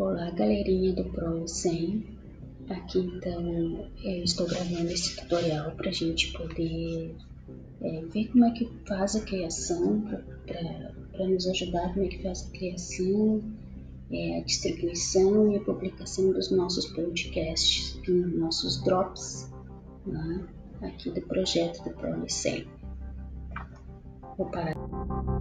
Olá, galerinha do Pro 100. Aqui então eu estou gravando esse tutorial para a gente poder é, ver como é que faz a criação, para nos ajudar como é que faz a criação, é, a distribuição e a publicação dos nossos podcasts, nossos drops, né, aqui do projeto do Pro 100. Vou parar.